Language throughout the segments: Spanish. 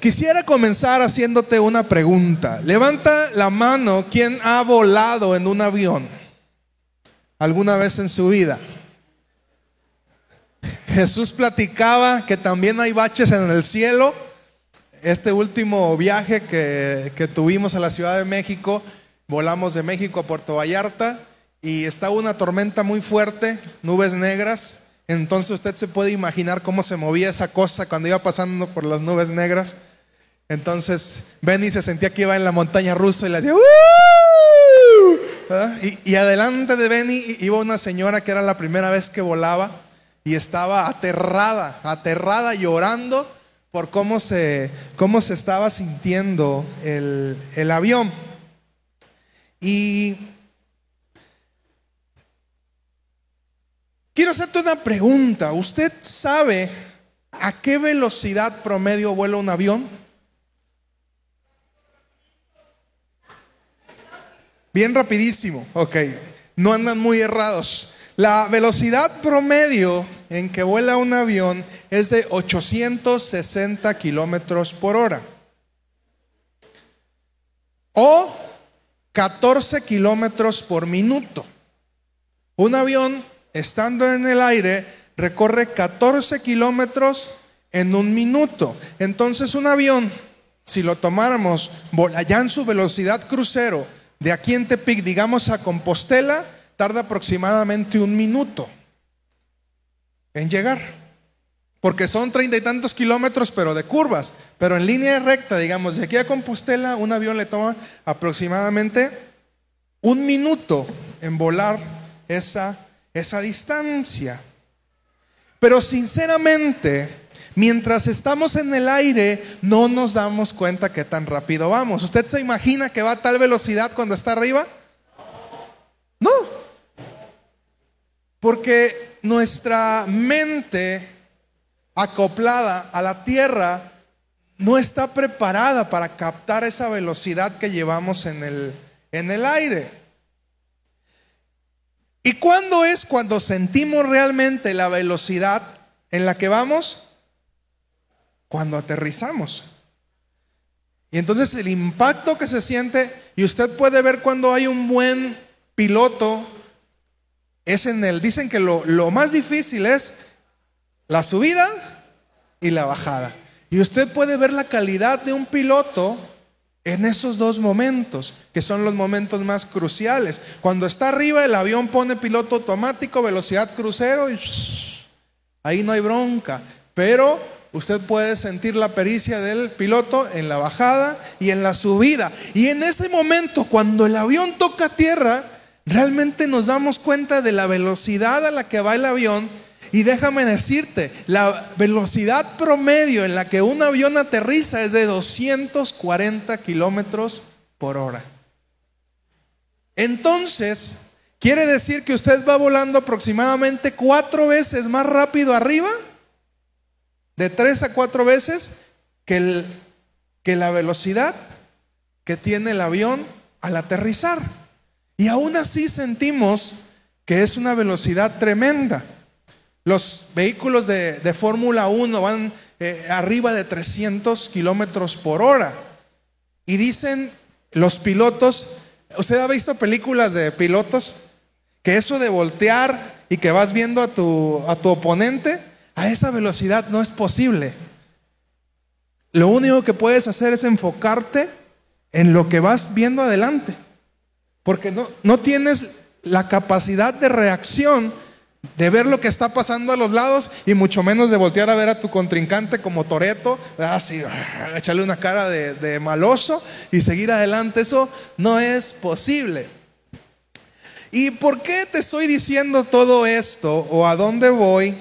Quisiera comenzar haciéndote una pregunta. Levanta la mano quien ha volado en un avión alguna vez en su vida. Jesús platicaba que también hay baches en el cielo. Este último viaje que, que tuvimos a la Ciudad de México, volamos de México a Puerto Vallarta y estaba una tormenta muy fuerte, nubes negras. Entonces usted se puede imaginar cómo se movía esa cosa cuando iba pasando por las nubes negras. Entonces Benny se sentía que iba en la montaña rusa y le decía, y, y, adelante de Benny iba una señora que era la primera vez que volaba y estaba aterrada, aterrada, llorando por cómo se, cómo se estaba sintiendo el, el avión. Y quiero hacerte una pregunta. ¿Usted sabe a qué velocidad promedio vuela un avión? Bien rapidísimo, ok. No andan muy errados. La velocidad promedio en que vuela un avión es de 860 kilómetros por hora. O 14 kilómetros por minuto. Un avión, estando en el aire, recorre 14 kilómetros en un minuto. Entonces un avión, si lo tomáramos allá en su velocidad crucero, de aquí en Tepic, digamos a Compostela, tarda aproximadamente un minuto en llegar. Porque son treinta y tantos kilómetros, pero de curvas. Pero en línea recta, digamos, de aquí a Compostela, un avión le toma aproximadamente un minuto en volar esa, esa distancia. Pero sinceramente, Mientras estamos en el aire, no nos damos cuenta que tan rápido vamos. ¿Usted se imagina que va a tal velocidad cuando está arriba? No. Porque nuestra mente acoplada a la tierra no está preparada para captar esa velocidad que llevamos en el, en el aire. ¿Y cuándo es cuando sentimos realmente la velocidad en la que vamos? Cuando aterrizamos. Y entonces el impacto que se siente, y usted puede ver cuando hay un buen piloto, es en el, dicen que lo, lo más difícil es la subida y la bajada. Y usted puede ver la calidad de un piloto en esos dos momentos, que son los momentos más cruciales. Cuando está arriba, el avión pone piloto automático, velocidad crucero, y ahí no hay bronca. Pero usted puede sentir la pericia del piloto en la bajada y en la subida. Y en ese momento, cuando el avión toca tierra, realmente nos damos cuenta de la velocidad a la que va el avión. Y déjame decirte, la velocidad promedio en la que un avión aterriza es de 240 kilómetros por hora. Entonces, quiere decir que usted va volando aproximadamente cuatro veces más rápido arriba de tres a cuatro veces que, que la velocidad que tiene el avión al aterrizar. Y aún así sentimos que es una velocidad tremenda. Los vehículos de, Fórmula 1 van eh, arriba de 300 kilómetros por hora. Y dicen los pilotos, ¿usted ha visto películas de pilotos? Que eso de voltear y que vas viendo a tu, a tu oponente, a esa velocidad no es posible. Lo único que puedes hacer es enfocarte en lo que vas viendo adelante. Porque no, no tienes la capacidad de reacción de ver lo que está pasando a los lados y mucho menos de voltear a ver a tu contrincante como Toreto, así, echarle una cara de, de maloso y seguir adelante. Eso no es posible. ¿Y por qué te estoy diciendo todo esto o a dónde voy?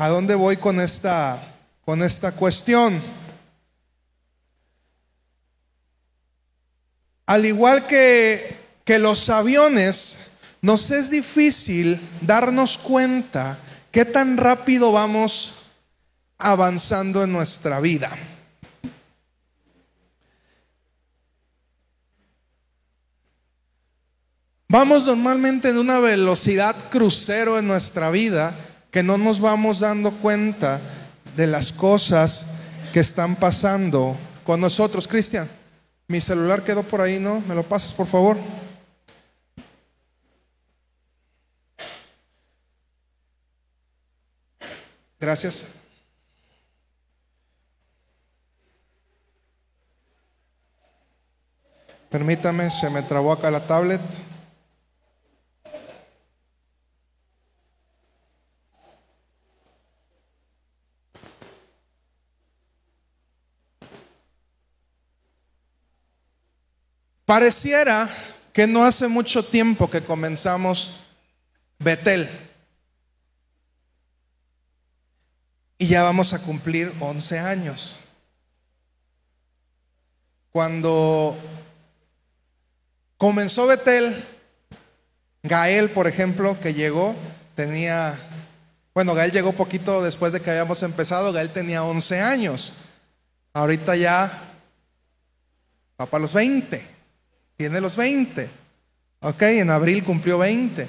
¿A dónde voy con esta, con esta cuestión? Al igual que, que los aviones, nos es difícil darnos cuenta qué tan rápido vamos avanzando en nuestra vida. Vamos normalmente en una velocidad crucero en nuestra vida que no nos vamos dando cuenta de las cosas que están pasando con nosotros. Cristian, mi celular quedó por ahí, ¿no? ¿Me lo pasas, por favor? Gracias. Permítame, se me trabó acá la tablet. Pareciera que no hace mucho tiempo que comenzamos Betel. Y ya vamos a cumplir 11 años. Cuando comenzó Betel, Gael, por ejemplo, que llegó, tenía, bueno, Gael llegó poquito después de que habíamos empezado, Gael tenía 11 años. Ahorita ya va para los 20 tiene los 20. Ok, en abril cumplió 20.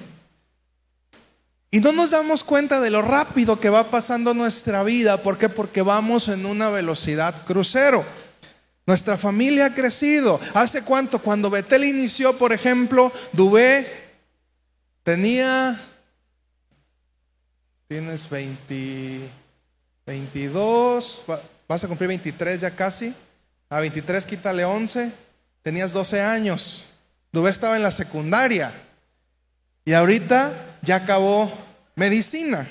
Y no nos damos cuenta de lo rápido que va pasando nuestra vida. ¿Por qué? Porque vamos en una velocidad crucero. Nuestra familia ha crecido. ¿Hace cuánto? Cuando Betel inició, por ejemplo, Dubé tenía, tienes 20, 22, vas a cumplir 23 ya casi. A 23 quítale 11 tenías 12 años. Dubé estaba en la secundaria y ahorita ya acabó medicina.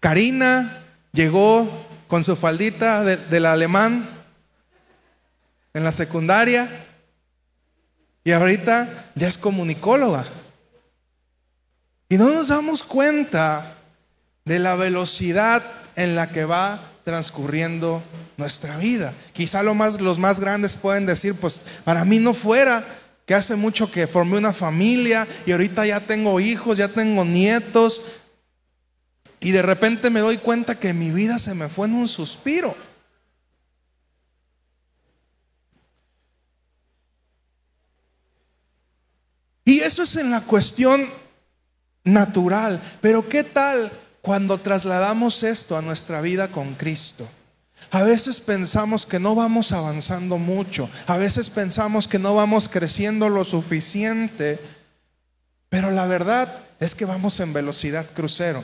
Karina llegó con su faldita del alemán en la secundaria y ahorita ya es comunicóloga. Y no nos damos cuenta de la velocidad en la que va transcurriendo nuestra vida. Quizá lo más, los más grandes pueden decir, pues para mí no fuera que hace mucho que formé una familia y ahorita ya tengo hijos, ya tengo nietos y de repente me doy cuenta que mi vida se me fue en un suspiro. Y eso es en la cuestión natural, pero ¿qué tal cuando trasladamos esto a nuestra vida con Cristo. A veces pensamos que no vamos avanzando mucho, a veces pensamos que no vamos creciendo lo suficiente, pero la verdad es que vamos en velocidad crucero.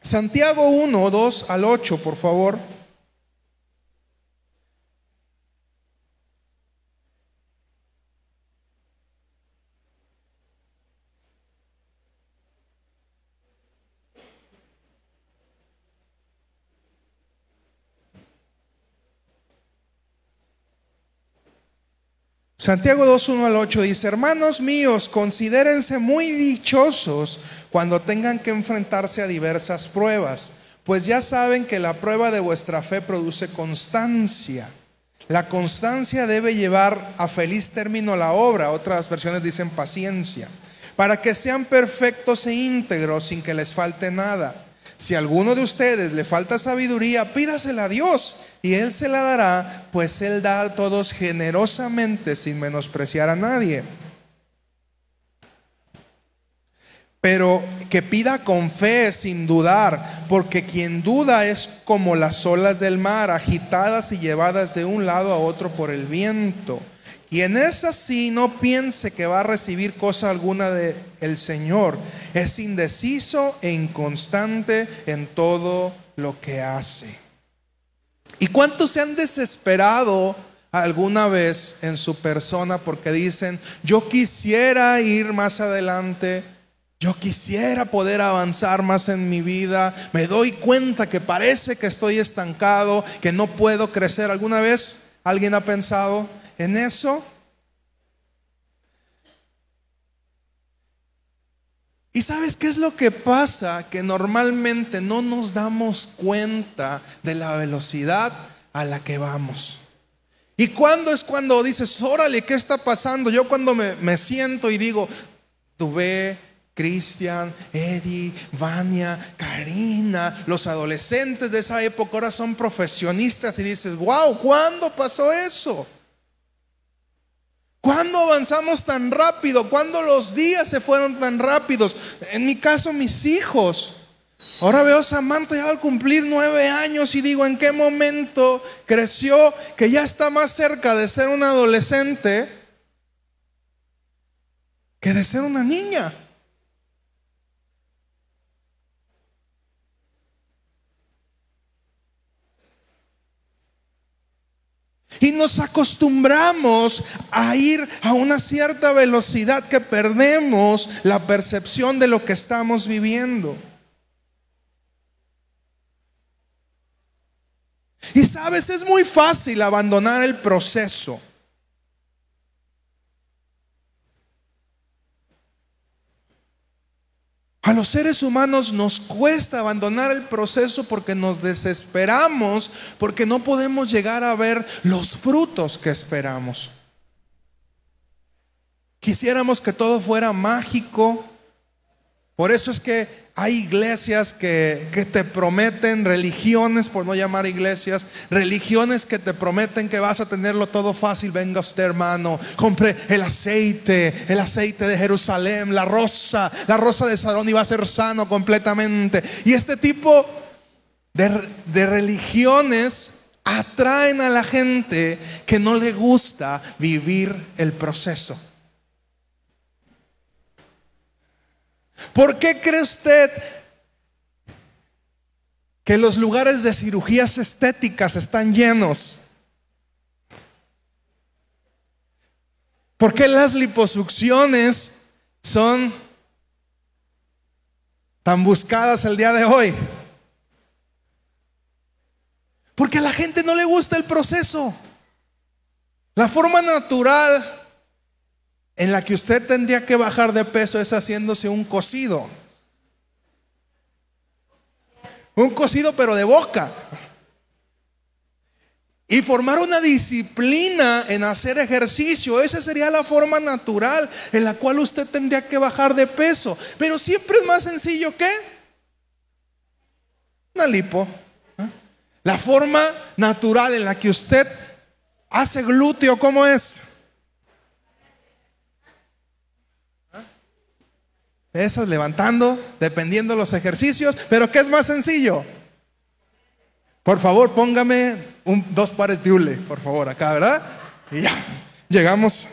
Santiago 1, 2 al 8, por favor. Santiago 2, 1 al 8 dice, hermanos míos, considérense muy dichosos cuando tengan que enfrentarse a diversas pruebas, pues ya saben que la prueba de vuestra fe produce constancia. La constancia debe llevar a feliz término la obra, otras versiones dicen paciencia, para que sean perfectos e íntegros sin que les falte nada. Si a alguno de ustedes le falta sabiduría, pídasela a Dios y Él se la dará, pues Él da a todos generosamente sin menospreciar a nadie. Pero que pida con fe, sin dudar, porque quien duda es como las olas del mar, agitadas y llevadas de un lado a otro por el viento. Quien es así, no piense que va a recibir cosa alguna del el Señor. Es indeciso e inconstante en todo lo que hace. ¿Y cuántos se han desesperado alguna vez en su persona porque dicen, yo quisiera ir más adelante? Yo quisiera poder avanzar más en mi vida. Me doy cuenta que parece que estoy estancado, que no puedo crecer. ¿Alguna vez alguien ha pensado en eso. ¿Y sabes qué es lo que pasa? Que normalmente no nos damos cuenta de la velocidad a la que vamos. ¿Y cuándo es cuando dices, órale, ¿qué está pasando? Yo cuando me, siento y digo, tuve Cristian, Eddie, Vania, Karina, los adolescentes de esa época ahora son profesionistas y dices, wow, ¿cuándo pasó eso? ¿Cuándo avanzamos tan rápido? ¿Cuándo los días se fueron tan rápidos? En mi caso, mis hijos. Ahora veo a Samantha ya al cumplir nueve años y digo, ¿en qué momento creció que ya está más cerca de ser una adolescente que de ser una niña? Y nos acostumbramos a ir a una cierta velocidad que perdemos la percepción de lo que estamos viviendo. Y sabes, es muy fácil abandonar el proceso. A los seres humanos nos cuesta abandonar el proceso porque nos desesperamos, porque no podemos llegar a ver los frutos que esperamos. Quisiéramos que todo fuera mágico. Por eso es que hay iglesias que, te prometen, religiones, por no llamar iglesias, religiones que te prometen que vas a tenerlo todo fácil. Venga usted, hermano, compre el aceite, el aceite de Jerusalén, la rosa, la rosa de Sarón y va a ser sano completamente. Y este tipo de, de religiones atraen a la gente que no le gusta vivir el proceso. ¿Por qué cree usted que los lugares de cirugías estéticas están llenos? ¿Por qué las liposucciones son tan buscadas el día de hoy? Porque a la gente no le gusta el proceso. La forma natural en la que usted tendría que bajar de peso es haciéndose un cocido. Un cocido pero de boca. Y formar una disciplina en hacer ejercicio. Esa sería la forma natural en la cual usted tendría que bajar de peso. Pero siempre es más sencillo que una lipo. La forma natural en la que usted hace glúteo, ¿cómo es? Esas levantando, dependiendo de los ejercicios. Pero ¿qué es más sencillo? Por favor, póngame un, dos pares de hule, por favor, acá, ¿verdad? Y ya, llegamos.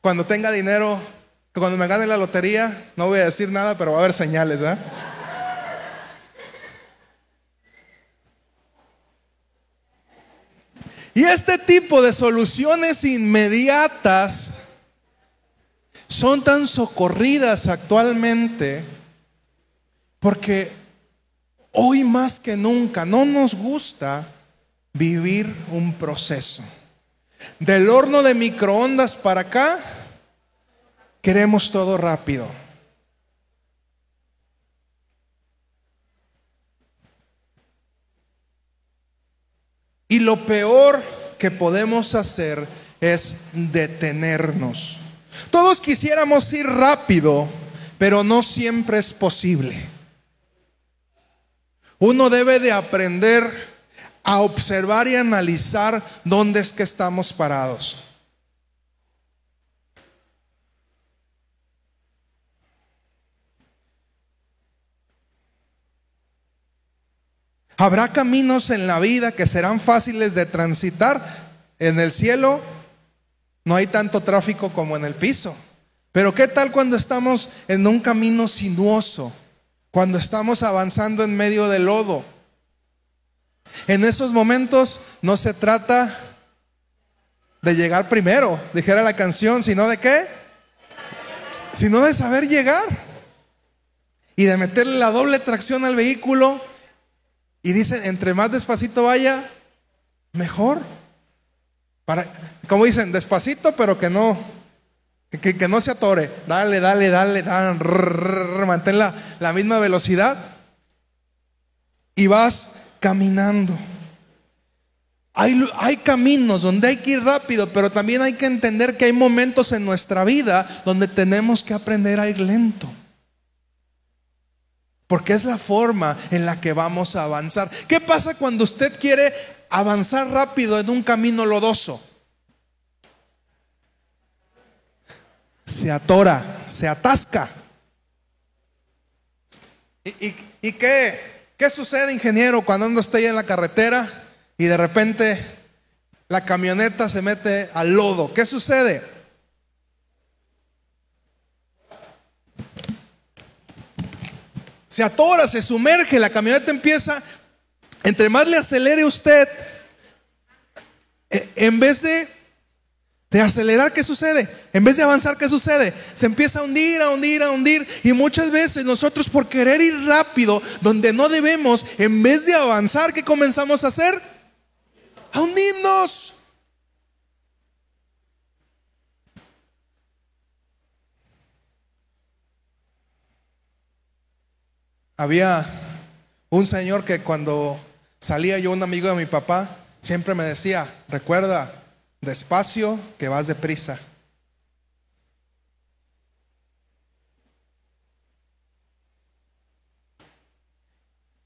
Cuando tenga dinero, cuando me gane la lotería, no voy a decir nada, pero va a haber señales, ¿verdad? Y este tipo de soluciones inmediatas son tan socorridas actualmente porque hoy más que nunca no nos gusta vivir un proceso. Del horno de microondas para acá, queremos todo rápido. Y lo peor que podemos hacer es detenernos. Todos quisiéramos ir rápido, pero no siempre es posible. Uno debe de aprender a observar y analizar dónde es que estamos parados. Habrá caminos en la vida que serán fáciles de transitar. En el cielo no hay tanto tráfico como en el piso. Pero ¿qué tal cuando estamos en un camino sinuoso? Cuando estamos avanzando en medio del lodo. En esos momentos no se trata de llegar primero, dijera la canción, sino de qué? Sino de saber llegar. Y de meterle la doble tracción al vehículo y dicen, entre más despacito vaya, mejor. Para, como dicen, despacito, pero que no, que, no se atore. Dale, dale, dale, dale mantén la, la misma velocidad. Y vas caminando. Hay, hay, caminos donde hay que ir rápido, pero también hay que entender que hay momentos en nuestra vida donde tenemos que aprender a ir lento. Porque es la forma en la que vamos a avanzar. ¿Qué pasa cuando usted quiere avanzar rápido en un camino lodoso? Se atora, se atasca. ¿Y, qué, qué sucede, ingeniero, cuando anda usted en la carretera y de repente la camioneta se mete al lodo? ¿Qué sucede? Se atora, se sumerge, la camioneta empieza, entre más le acelere usted, eh, en vez de de acelerar, ¿qué sucede? En vez de avanzar, ¿qué sucede? Se empieza a hundir, a hundir, a hundir. Y muchas veces nosotros por querer ir rápido, donde no debemos, en vez de avanzar, ¿qué comenzamos a hacer? A hundirnos. Había un señor que cuando salía yo, un amigo de mi papá, siempre me decía, recuerda, Despacio, que vas deprisa.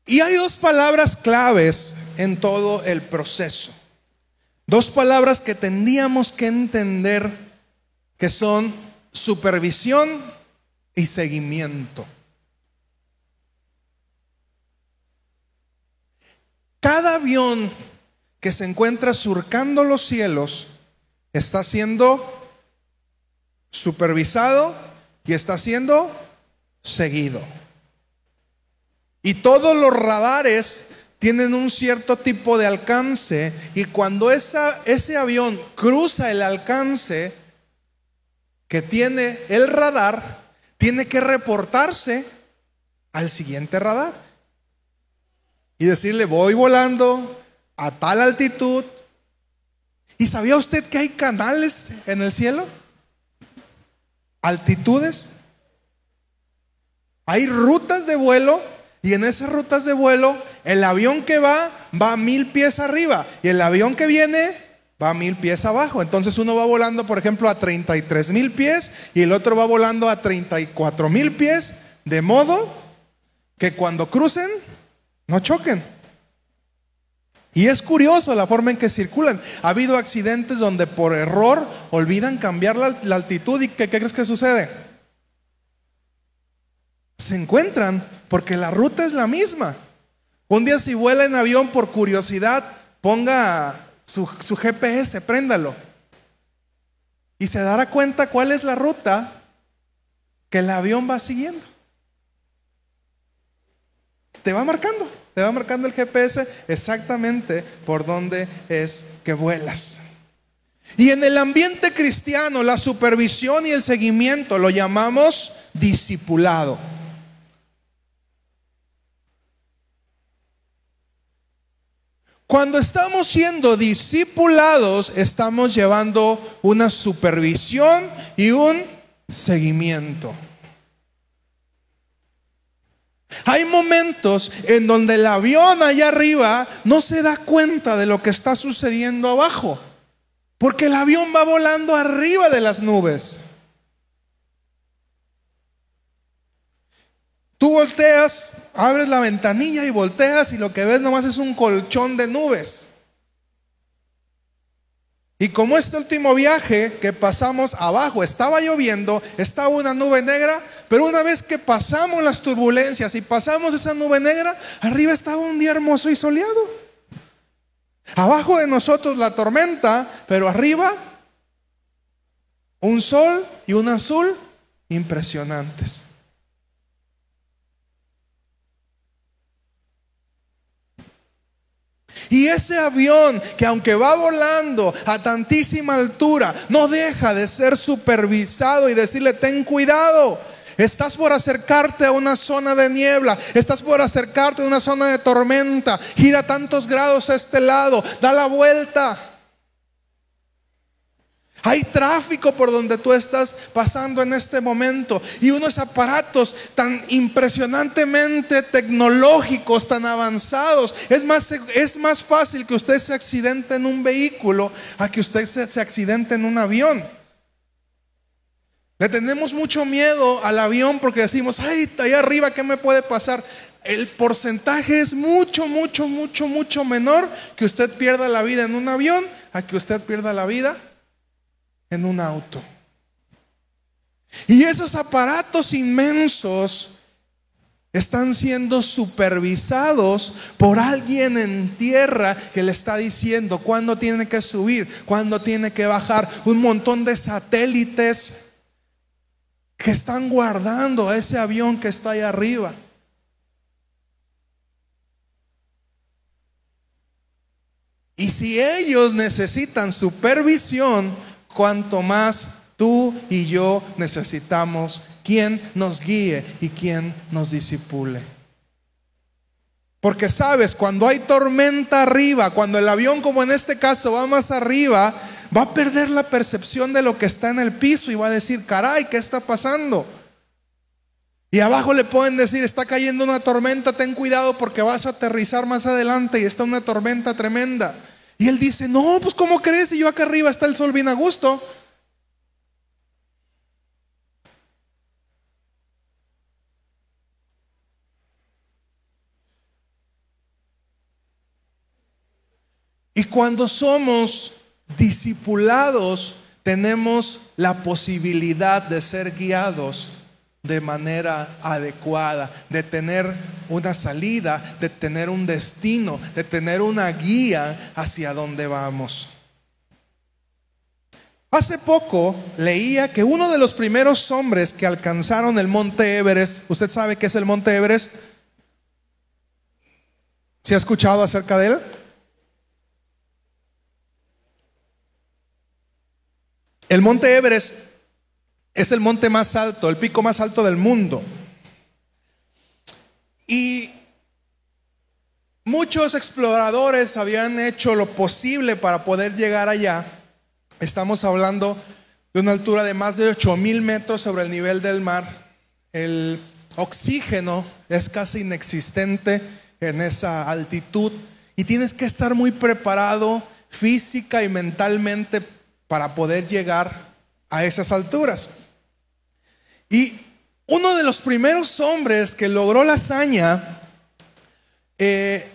Y hay dos palabras claves en todo el proceso. Dos palabras que tendríamos que entender que son supervisión y seguimiento. Cada avión que se encuentra surcando los cielos está siendo supervisado y está siendo seguido. Y todos los radares tienen un cierto tipo de alcance y cuando ese avión cruza el alcance que tiene el radar, tiene que reportarse al siguiente radar y decirle, voy volando, a tal altitud. ¿Y sabía usted que hay canales en el cielo? Altitudes. Hay rutas de vuelo y en esas rutas de vuelo el avión que va va a mil pies arriba y el avión que viene va a mil pies abajo. Entonces uno va volando, por ejemplo, a 33 mil pies y el otro va volando a 34 mil pies, de modo que cuando crucen no choquen. Y es curioso la forma en que circulan. Ha habido accidentes donde por error olvidan cambiar la, altitud y ¿qué, crees que sucede? Se encuentran porque la ruta es la misma. Un día si vuela en avión por curiosidad, ponga su, su GPS, préndalo. Y se dará cuenta cuál es la ruta que el avión va siguiendo. Te va marcando. Te va marcando el GPS exactamente por dónde es que vuelas. Y en el ambiente cristiano, la supervisión y el seguimiento lo llamamos discipulado. Cuando estamos siendo discipulados, estamos llevando una supervisión y un seguimiento. Hay momentos en donde el avión allá arriba no se da cuenta de lo que está sucediendo abajo, porque el avión va volando arriba de las nubes. Tú volteas, abres la ventanilla y volteas y lo que ves nomás es un colchón de nubes. Y como este último viaje que pasamos abajo, estaba lloviendo, estaba una nube negra, pero una vez que pasamos las turbulencias y pasamos esa nube negra, arriba estaba un día hermoso y soleado. Abajo de nosotros la tormenta, pero arriba un sol y un azul impresionantes. Y ese avión que aunque va volando a tantísima altura, no deja de ser supervisado y decirle, ten cuidado. Estás por acercarte a una zona de niebla, estás por acercarte a una zona de tormenta, gira tantos grados a este lado, da la vuelta. Hay tráfico por donde tú estás pasando en este momento y unos aparatos tan impresionantemente tecnológicos, tan avanzados. Es más, es más fácil que usted se accidente en un vehículo a que usted se, se accidente en un avión. Le tenemos mucho miedo al avión porque decimos, ay, allá arriba, ¿qué me puede pasar? El porcentaje es mucho, mucho, mucho, mucho menor que usted pierda la vida en un avión a que usted pierda la vida en un auto. Y esos aparatos inmensos están siendo supervisados por alguien en tierra que le está diciendo cuándo tiene que subir, cuándo tiene que bajar. Un montón de satélites que están guardando a ese avión que está ahí arriba. Y si ellos necesitan supervisión, cuanto más tú y yo necesitamos quien nos guíe y quien nos disipule. Porque sabes, cuando hay tormenta arriba, cuando el avión como en este caso va más arriba, va a perder la percepción de lo que está en el piso y va a decir, caray, ¿qué está pasando? Y abajo le pueden decir, está cayendo una tormenta, ten cuidado porque vas a aterrizar más adelante y está una tormenta tremenda. Y él dice, no, pues ¿cómo crees? Y yo acá arriba está el sol bien a gusto. Y cuando somos discipulados, tenemos la posibilidad de ser guiados de manera adecuada, de tener una salida, de tener un destino, de tener una guía hacia donde vamos. Hace poco leía que uno de los primeros hombres que alcanzaron el monte Everest, ¿usted sabe qué es el monte Everest? ¿Se ha escuchado acerca de él? El monte Everest es el monte más alto, el pico más alto del mundo. Y muchos exploradores habían hecho lo posible para poder llegar allá. Estamos hablando de una altura de más de 8 mil metros sobre el nivel del mar. El oxígeno es casi inexistente en esa altitud y tienes que estar muy preparado física y mentalmente para poder llegar a esas alturas. Y uno de los primeros hombres que logró la hazaña, eh,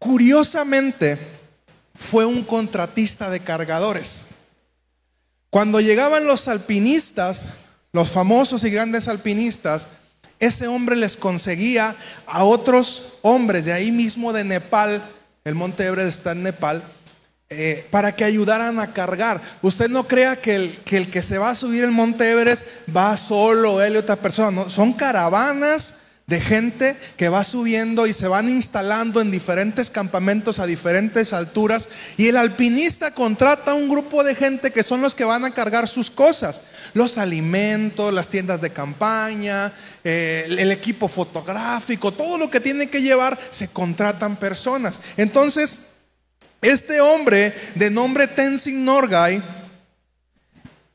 curiosamente, fue un contratista de cargadores. Cuando llegaban los alpinistas, los famosos y grandes alpinistas, ese hombre les conseguía a otros hombres de ahí mismo de Nepal, el monte Everest está en Nepal, eh, para que ayudaran a cargar. Usted no crea que el, que se va a subir el Monte Everest va solo, él y otra persona. son caravanas de gente que va subiendo y se van instalando en diferentes campamentos a diferentes alturas. Y el alpinista contrata a un grupo de gente que son los que van a cargar sus cosas. Los alimentos, las tiendas de campaña, eh, el equipo fotográfico, todo lo que tiene que llevar, se contratan personas. Entonces, este hombre de nombre Tenzin Norgay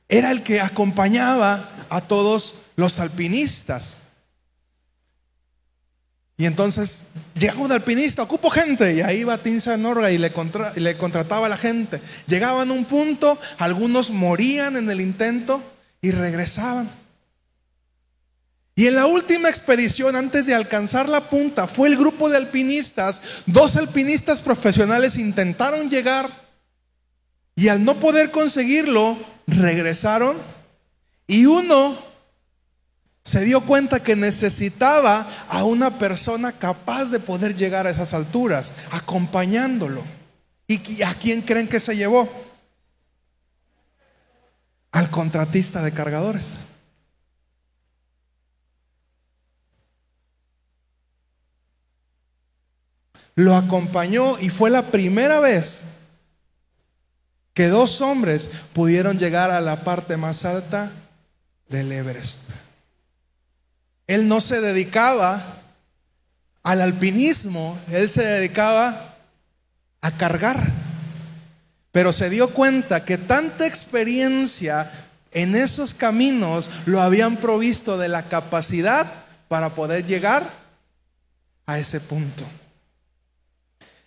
era el que acompañaba a todos los alpinistas. Y entonces llegaba un alpinista, ocupo gente, y ahí iba Tenzin Norgay y le, y le contrataba a la gente. Llegaban a un punto, algunos morían en el intento y regresaban. Y en la última expedición, antes de alcanzar la punta, fue el grupo de alpinistas. Dos alpinistas profesionales intentaron llegar y al no poder conseguirlo, regresaron. Y uno se dio cuenta que necesitaba a una persona capaz de poder llegar a esas alturas, acompañándolo. ¿Y a quién creen que se llevó? Al contratista de cargadores. Lo acompañó y fue la primera vez que dos hombres pudieron llegar a la parte más alta del Everest. Él no se dedicaba al alpinismo, él se dedicaba a cargar, pero se dio cuenta que tanta experiencia en esos caminos lo habían provisto de la capacidad para poder llegar a ese punto.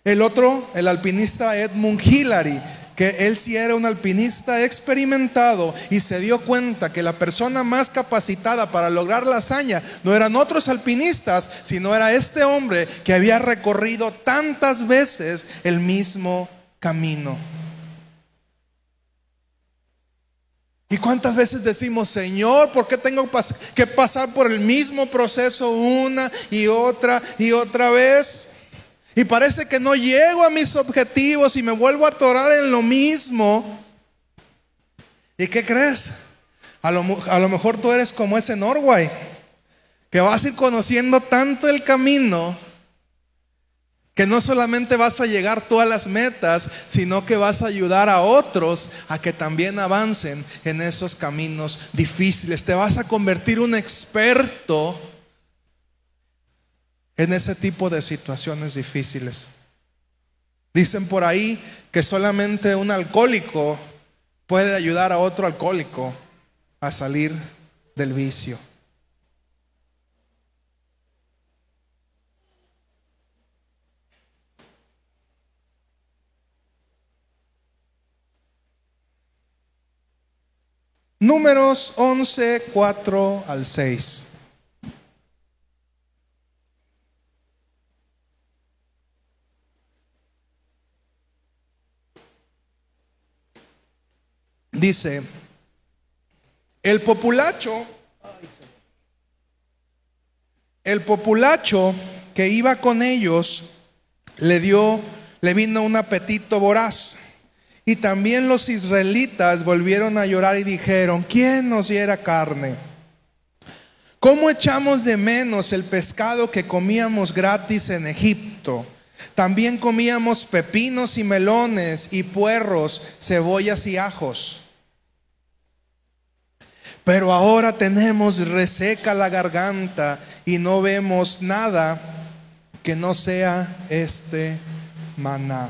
El otro, el alpinista Edmund Hillary, que él sí era un alpinista experimentado y se dio cuenta que la persona más capacitada para lograr la hazaña no eran otros alpinistas, sino era este hombre que había recorrido tantas veces el mismo camino. ¿Y cuántas veces decimos, Señor, ¿por qué tengo que pasar por el mismo proceso una y otra y otra vez? Y parece que no llego a mis objetivos y me vuelvo a atorar en lo mismo. ¿Y qué crees? A lo, mejor tú eres como ese Norway, que vas a ir conociendo tanto el camino que no solamente vas a llegar tú a las metas, sino que vas a ayudar a otros a que también avancen en esos caminos difíciles. Te vas a convertir un experto en ese tipo de situaciones difíciles. Dicen por ahí que solamente un alcohólico puede ayudar a otro alcohólico a salir del vicio. Números 11, 4 al 6. Dice, el populacho, el populacho que iba con ellos le dio, le vino un apetito voraz y también los israelitas volvieron a llorar y dijeron, ¿quién nos diera carne? ¿Cómo echamos de menos el pescado que comíamos gratis en Egipto? También comíamos pepinos y melones y puerros, cebollas y ajos. Pero ahora tenemos reseca la garganta y no vemos nada que no sea este maná.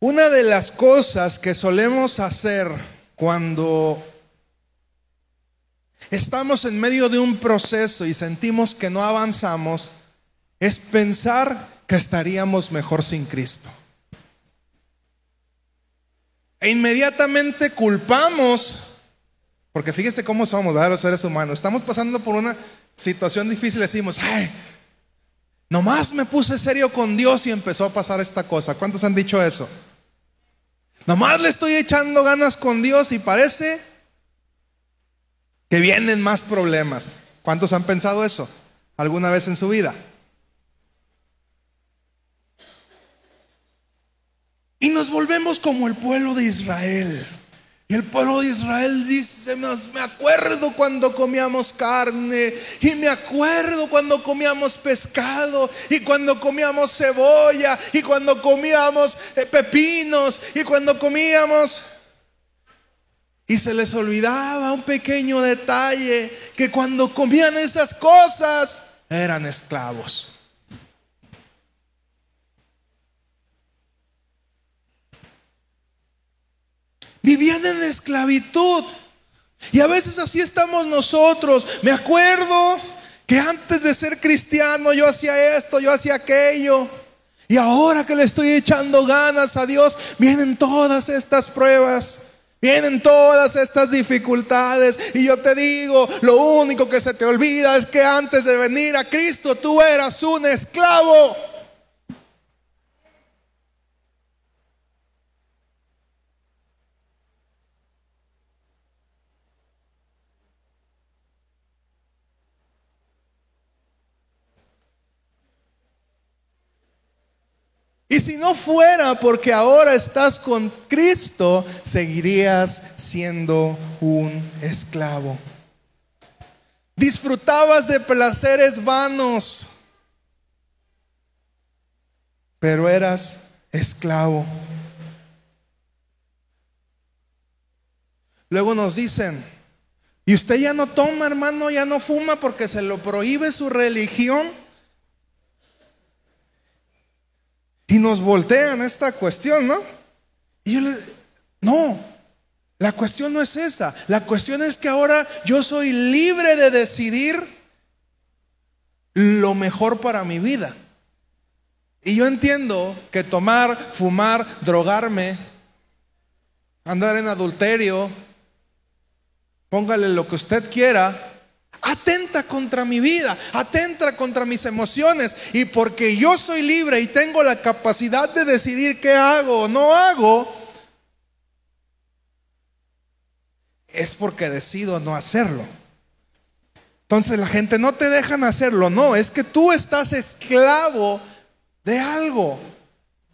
Una de las cosas que solemos hacer cuando estamos en medio de un proceso y sentimos que no avanzamos es pensar que estaríamos mejor sin Cristo. E inmediatamente culpamos, porque fíjense cómo somos, ¿verdad? Los seres humanos. Estamos pasando por una situación difícil decimos, ay, nomás me puse serio con Dios y empezó a pasar esta cosa. ¿Cuántos han dicho eso? Nomás le estoy echando ganas con Dios y parece que vienen más problemas. ¿Cuántos han pensado eso alguna vez en su vida? Y nos volvemos como el pueblo de Israel. Y el pueblo de Israel dice, me acuerdo cuando comíamos carne, y me acuerdo cuando comíamos pescado, y cuando comíamos cebolla, y cuando comíamos eh, pepinos, y cuando comíamos... Y se les olvidaba un pequeño detalle, que cuando comían esas cosas eran esclavos. Vivían en esclavitud. Y a veces así estamos nosotros. Me acuerdo que antes de ser cristiano yo hacía esto, yo hacía aquello. Y ahora que le estoy echando ganas a Dios, vienen todas estas pruebas. Vienen todas estas dificultades y yo te digo, lo único que se te olvida es que antes de venir a Cristo tú eras un esclavo. Y si no fuera porque ahora estás con Cristo, seguirías siendo un esclavo. Disfrutabas de placeres vanos, pero eras esclavo. Luego nos dicen, y usted ya no toma, hermano, ya no fuma porque se lo prohíbe su religión. Y nos voltean esta cuestión, ¿no? Y yo le, no, la cuestión no es esa. La cuestión es que ahora yo soy libre de decidir lo mejor para mi vida. Y yo entiendo que tomar, fumar, drogarme, andar en adulterio, póngale lo que usted quiera, atenta contra mi vida, atenta contra mis emociones. Y porque yo soy libre y tengo la capacidad de decidir qué hago o no hago, es porque decido no hacerlo. Entonces la gente no te dejan hacerlo, no, es que tú estás esclavo de algo.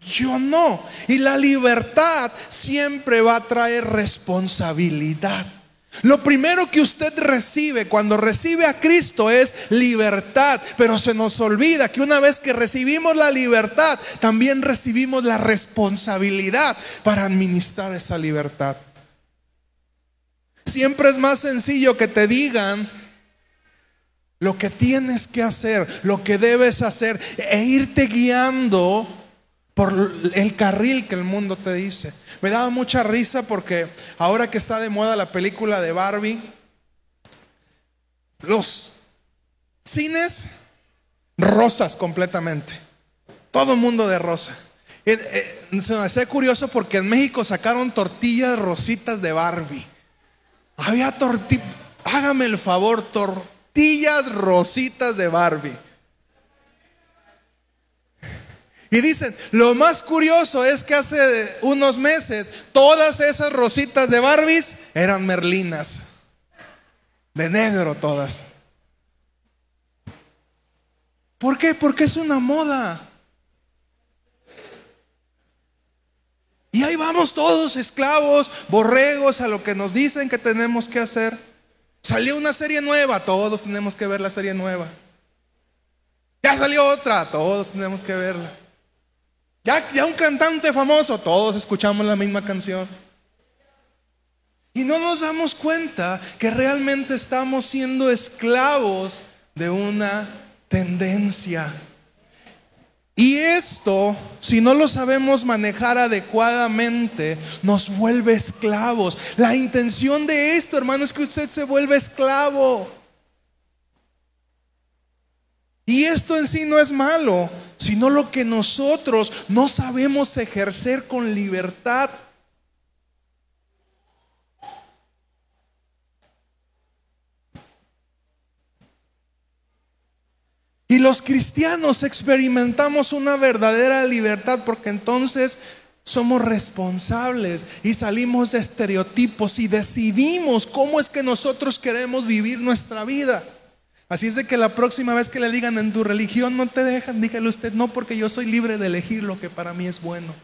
Yo no. Y la libertad siempre va a traer responsabilidad. Lo primero que usted recibe cuando recibe a Cristo es libertad, pero se nos olvida que una vez que recibimos la libertad, también recibimos la responsabilidad para administrar esa libertad. Siempre es más sencillo que te digan lo que tienes que hacer, lo que debes hacer e irte guiando por el carril que el mundo te dice. Me daba mucha risa porque ahora que está de moda la película de Barbie, los cines rosas completamente. Todo mundo de rosa. Eh, eh, se me hacía curioso porque en México sacaron tortillas rositas de Barbie. Había tortillas, hágame el favor, tortillas rositas de Barbie. Y dicen, lo más curioso es que hace unos meses todas esas rositas de Barbies eran merlinas, de negro todas. ¿Por qué? Porque es una moda. Y ahí vamos todos, esclavos, borregos, a lo que nos dicen que tenemos que hacer. Salió una serie nueva, todos tenemos que ver la serie nueva. Ya salió otra, todos tenemos que verla. Ya, un cantante famoso, todos escuchamos la misma canción. Y no nos damos cuenta que realmente estamos siendo esclavos de una tendencia. Y esto, si no lo sabemos manejar adecuadamente, nos vuelve esclavos. La intención de esto, hermano, es que usted se vuelva esclavo. Y esto en sí no es malo, sino lo que nosotros no sabemos ejercer con libertad. Y los cristianos experimentamos una verdadera libertad porque entonces somos responsables y salimos de estereotipos y decidimos cómo es que nosotros queremos vivir nuestra vida. Así es de que la próxima vez que le digan en tu religión no te dejan, dígale usted, no, porque yo soy libre de elegir lo que para mí es bueno.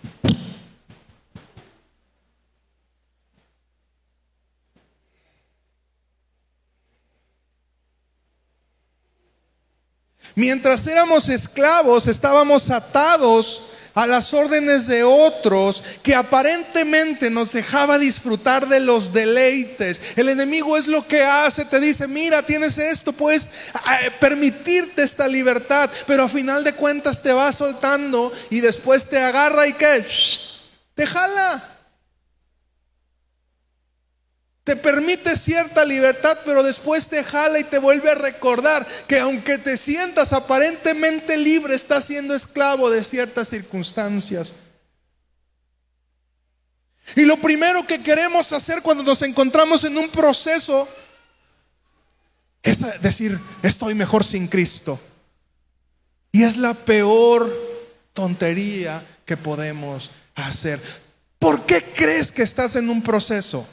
Mientras éramos esclavos, estábamos atados a las órdenes de otros que aparentemente nos dejaba disfrutar de los deleites. El enemigo es lo que hace, te dice, mira, tienes esto, puedes eh, permitirte esta libertad, pero a final de cuentas te va soltando y después te agarra y que te jala. Te permite cierta libertad, pero después te jala y te vuelve a recordar que aunque te sientas aparentemente libre, estás siendo esclavo de ciertas circunstancias. Y lo primero que queremos hacer cuando nos encontramos en un proceso es decir, estoy mejor sin Cristo. Y es la peor tontería que podemos hacer. ¿Por qué crees que estás en un proceso?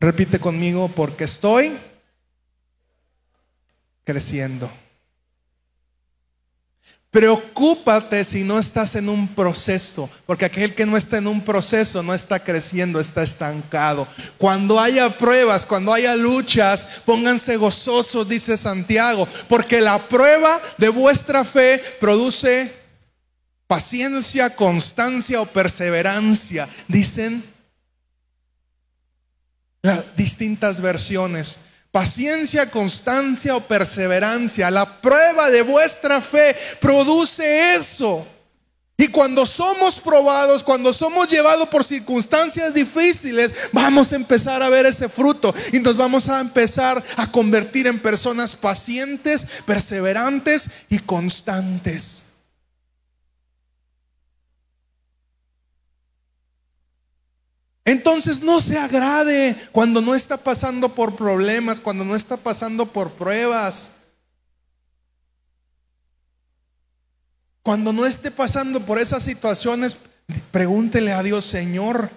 Repite conmigo, porque estoy creciendo. Preocúpate si no estás en un proceso, porque aquel que no está en un proceso no está creciendo, está estancado. Cuando haya pruebas, cuando haya luchas, pónganse gozosos, dice Santiago, porque la prueba de vuestra fe produce paciencia, constancia o perseverancia, dicen las distintas versiones. Paciencia, constancia o perseverancia. La prueba de vuestra fe produce eso. Y cuando somos probados, cuando somos llevados por circunstancias difíciles, vamos a empezar a ver ese fruto y nos vamos a empezar a convertir en personas pacientes, perseverantes y constantes. Entonces no se agrade cuando no está pasando por problemas, cuando no está pasando por pruebas. Cuando no esté pasando por esas situaciones, pregúntele a Dios, Señor,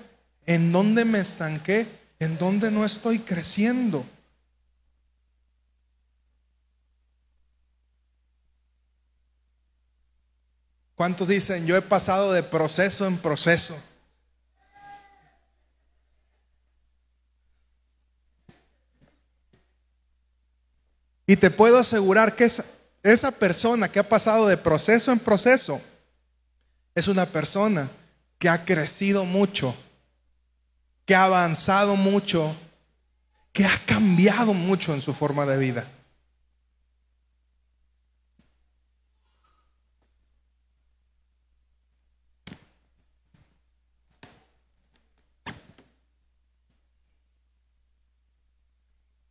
¿en dónde me estanqué? ¿En dónde no estoy creciendo? ¿Cuántos dicen, yo he pasado de proceso en proceso? Y te puedo asegurar que esa, persona que ha pasado de proceso en proceso es una persona que ha crecido mucho, que ha avanzado mucho, que ha cambiado mucho en su forma de vida.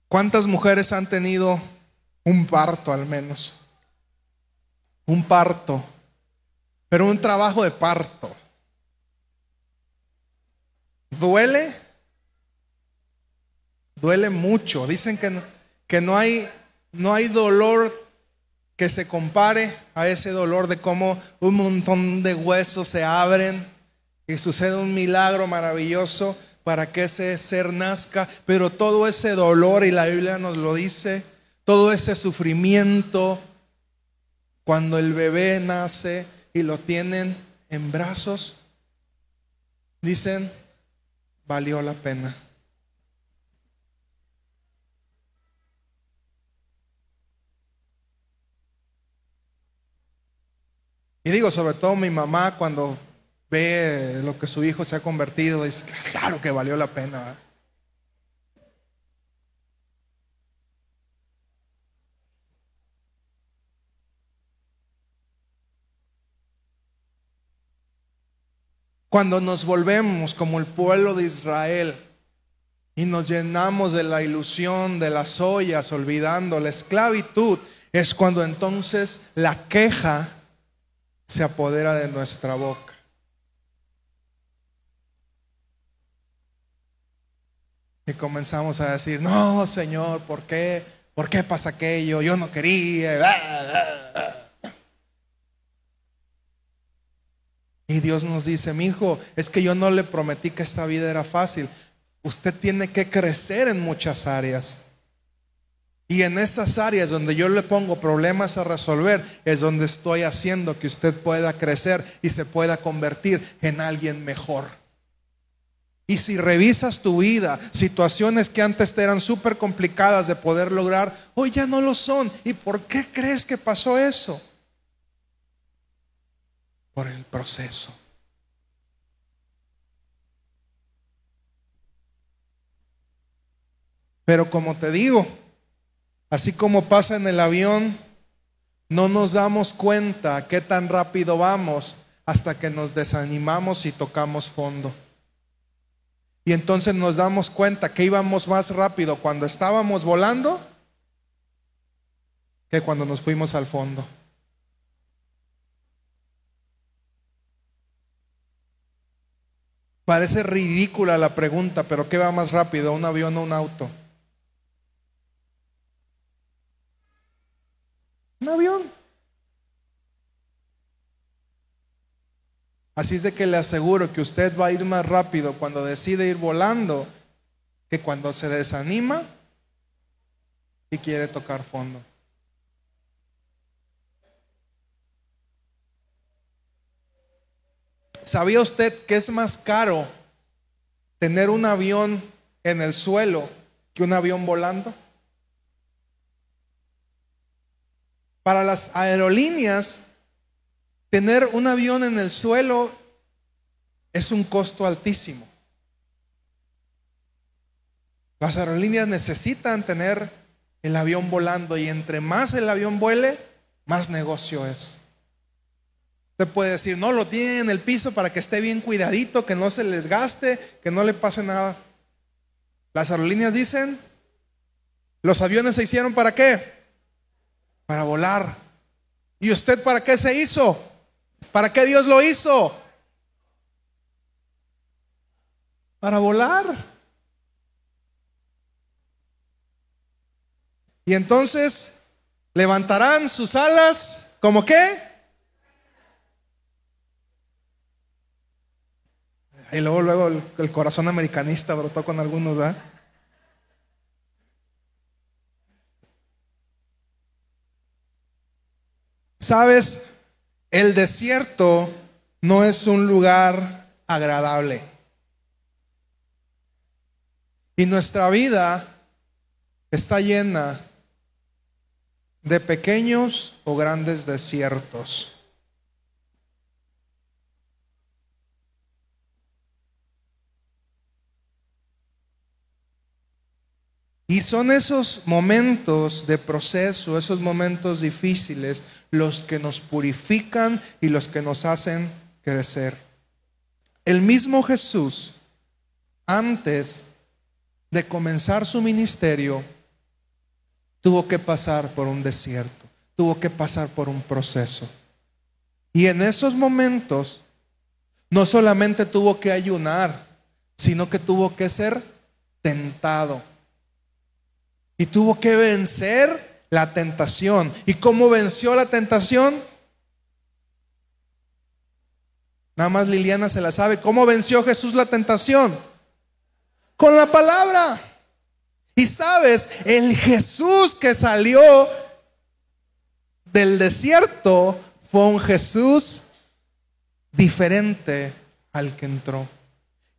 ¿Cuántas mujeres han tenido un parto al menos. Un parto. Pero un trabajo de parto. ¿Duele? Duele mucho. Dicen que no, que no hay, no hay dolor que se compare a ese dolor de cómo un montón de huesos se abren y sucede un milagro maravilloso para que ese ser nazca, pero todo ese dolor, y la Biblia nos lo dice, todo ese sufrimiento cuando el bebé nace y lo tienen en brazos, dicen, valió la pena. Y digo, sobre todo mi mamá cuando ve lo que su hijo se ha convertido, dice, claro que valió la pena. Cuando nos volvemos como el pueblo de Israel y nos llenamos de la ilusión de las ollas, olvidando la esclavitud, es cuando entonces la queja se apodera de nuestra boca. Y comenzamos a decir, no, Señor, ¿por qué? ¿Por qué pasa aquello? Yo no quería. Y Dios nos dice, mi hijo, es que yo no le prometí que esta vida era fácil. Usted tiene que crecer en muchas áreas. Y en esas áreas donde yo le pongo problemas a resolver, es donde estoy haciendo que usted pueda crecer y se pueda convertir en alguien mejor. Y si revisas tu vida, situaciones que antes eran súper complicadas de poder lograr, hoy ya no lo son. ¿Y por qué crees que pasó eso? Por el proceso. Pero como te digo, así como pasa en el avión, no nos damos cuenta qué tan rápido vamos hasta que nos desanimamos y tocamos fondo. Y entonces nos damos cuenta que íbamos más rápido cuando estábamos volando que cuando nos fuimos al fondo. Parece ridícula la pregunta, pero ¿qué va más rápido, un avión o un auto? Un avión. Así es de que le aseguro que usted va a ir más rápido cuando decide ir volando que cuando se desanima y quiere tocar fondo. ¿Sabía usted que es más caro tener un avión en el suelo que un avión volando? Para las aerolíneas, tener un avión en el suelo es un costo altísimo. Las aerolíneas necesitan tener el avión volando y entre más el avión vuele, más negocio es. Usted puede decir, no, lo tienen en el piso para que esté bien cuidadito, que no se les gaste, que no le pase nada. Las aerolíneas dicen, los aviones se hicieron para qué? Para volar. ¿Y usted para qué se hizo? ¿Para qué Dios lo hizo? Para volar. Y entonces levantarán sus alas, ¿como qué? Y luego, luego el, corazón americanista brotó con algunos, ¿verdad? Sabes, el desierto no es un lugar agradable. Y nuestra vida está llena de pequeños o grandes desiertos. Y son esos momentos de proceso, esos momentos difíciles, los que nos purifican y los que nos hacen crecer. El mismo Jesús, antes de comenzar su ministerio, tuvo que pasar por un desierto, tuvo que pasar por un proceso. Y en esos momentos, no solamente tuvo que ayunar, sino que tuvo que ser tentado y tuvo que vencer la tentación. ¿Y cómo venció la tentación? Nada más Liliana se la sabe. ¿Cómo venció Jesús la tentación? Con la palabra. Y sabes, el Jesús que salió del desierto fue un Jesús diferente al que entró.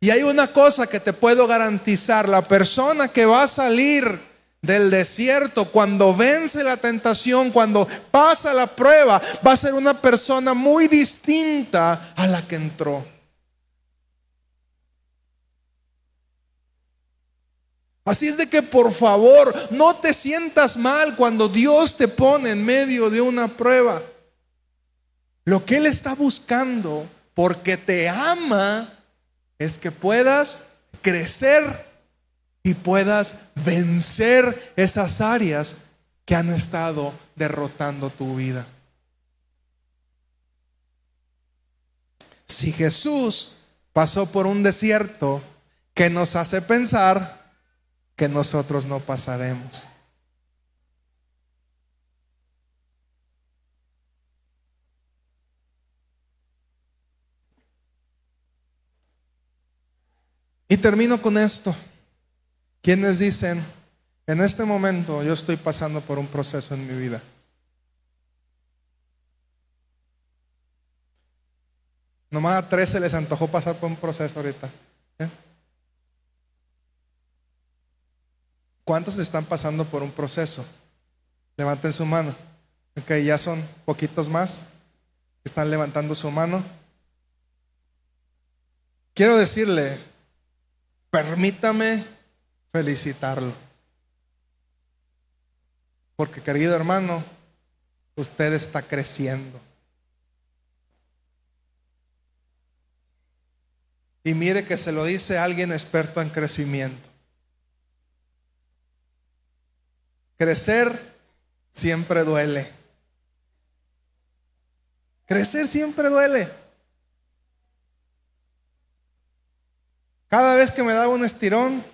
Y hay una cosa que te puedo garantizar, la persona que va a salir del desierto, cuando vence la tentación, cuando pasa la prueba, va a ser una persona muy distinta a la que entró. Así es de que por favor no te sientas mal cuando Dios te pone en medio de una prueba. Lo que Él está buscando, porque te ama, es que puedas crecer y puedas vencer esas áreas que han estado derrotando tu vida. Si Jesús pasó por un desierto que nos hace pensar que nosotros no pasaremos. Y termino con esto. ¿Quiénes dicen, en este momento yo estoy pasando por un proceso en mi vida? Nomás a tres se les antojó pasar por un proceso ahorita. ¿eh? ¿Cuántos están pasando por un proceso? Levanten su mano. Ok, ya son poquitos más. Están levantando su mano. Quiero decirle, permítame felicitarlo. Porque querido hermano, usted está creciendo. Y mire que se lo dice alguien experto en crecimiento. Crecer siempre duele. Crecer siempre duele. Cada vez que me daba un estirón,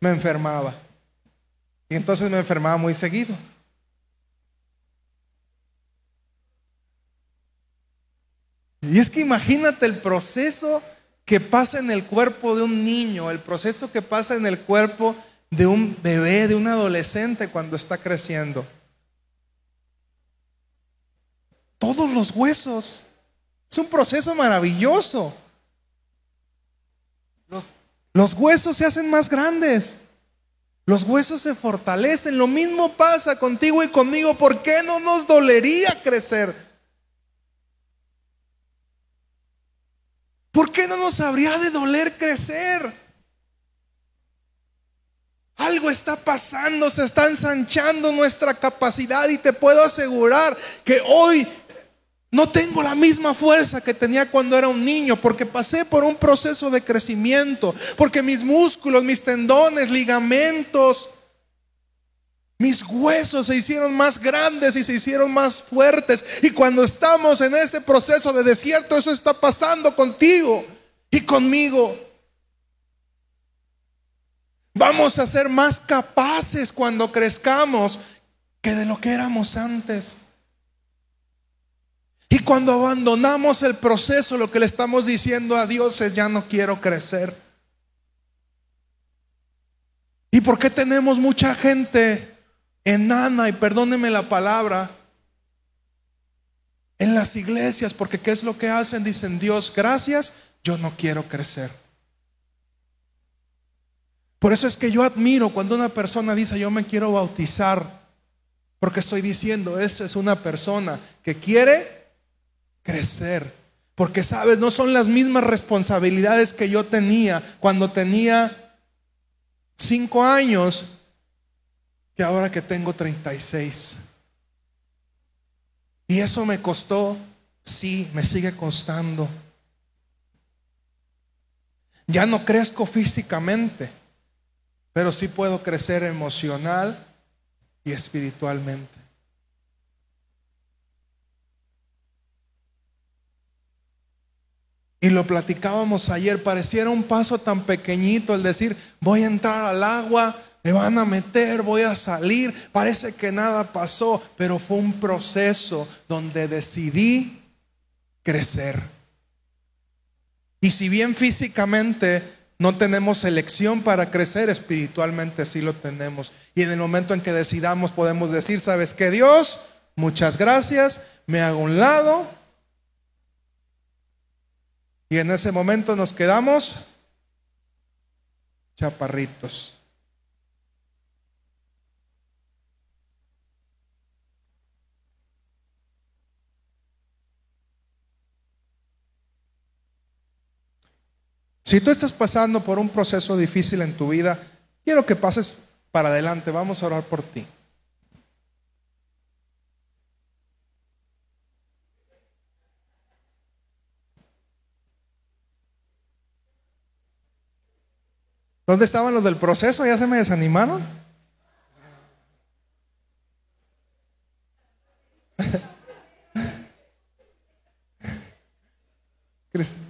me enfermaba. Y entonces me enfermaba muy seguido. Y es que imagínate el proceso que pasa en el cuerpo de un niño, el proceso que pasa en el cuerpo de un bebé, de un adolescente cuando está creciendo. Todos los huesos. Es un proceso maravilloso. Los los huesos se hacen más grandes. Los huesos se fortalecen. Lo mismo pasa contigo y conmigo. ¿Por qué no nos dolería crecer? ¿Por qué no nos habría de doler crecer? Algo está pasando, se está ensanchando nuestra capacidad y te puedo asegurar que hoy No tengo la misma fuerza que tenía cuando era un niño porque pasé por un proceso de crecimiento, porque mis músculos, mis tendones, ligamentos, mis huesos se hicieron más grandes y se hicieron más fuertes. Y cuando estamos en ese proceso de desierto, eso está pasando contigo y conmigo. Vamos a ser más capaces cuando crezcamos que de lo que éramos antes. Y cuando abandonamos el proceso, lo que le estamos diciendo a Dios es, ya no quiero crecer. ¿Y por qué tenemos mucha gente enana, y perdóneme la palabra, en las iglesias? Porque ¿qué es lo que hacen? Dicen, Dios, gracias, yo no quiero crecer. Por eso es que yo admiro cuando una persona dice, yo me quiero bautizar, porque estoy diciendo, esa es una persona que quiere crecer. Porque, sabes, no son las mismas responsabilidades que yo tenía cuando tenía cinco años que ahora que tengo 36. Y eso me costó, sí, me sigue costando. Ya no crezco físicamente, pero sí puedo crecer emocional y espiritualmente. Y lo platicábamos ayer, pareciera un paso tan pequeñito el decir, voy a entrar al agua, me van a meter, voy a salir, parece que nada pasó, pero fue un proceso donde decidí crecer. Y si bien físicamente no tenemos elección para crecer, espiritualmente sí lo tenemos. Y en el momento en que decidamos podemos decir, ¿sabes qué Dios? Muchas gracias, me hago un lado y en ese momento nos quedamos chaparritos. Si tú estás pasando por un proceso difícil en tu vida, quiero que pases para adelante. Vamos a orar por ti. ¿Dónde estaban los del proceso? ¿Ya se me desanimaron?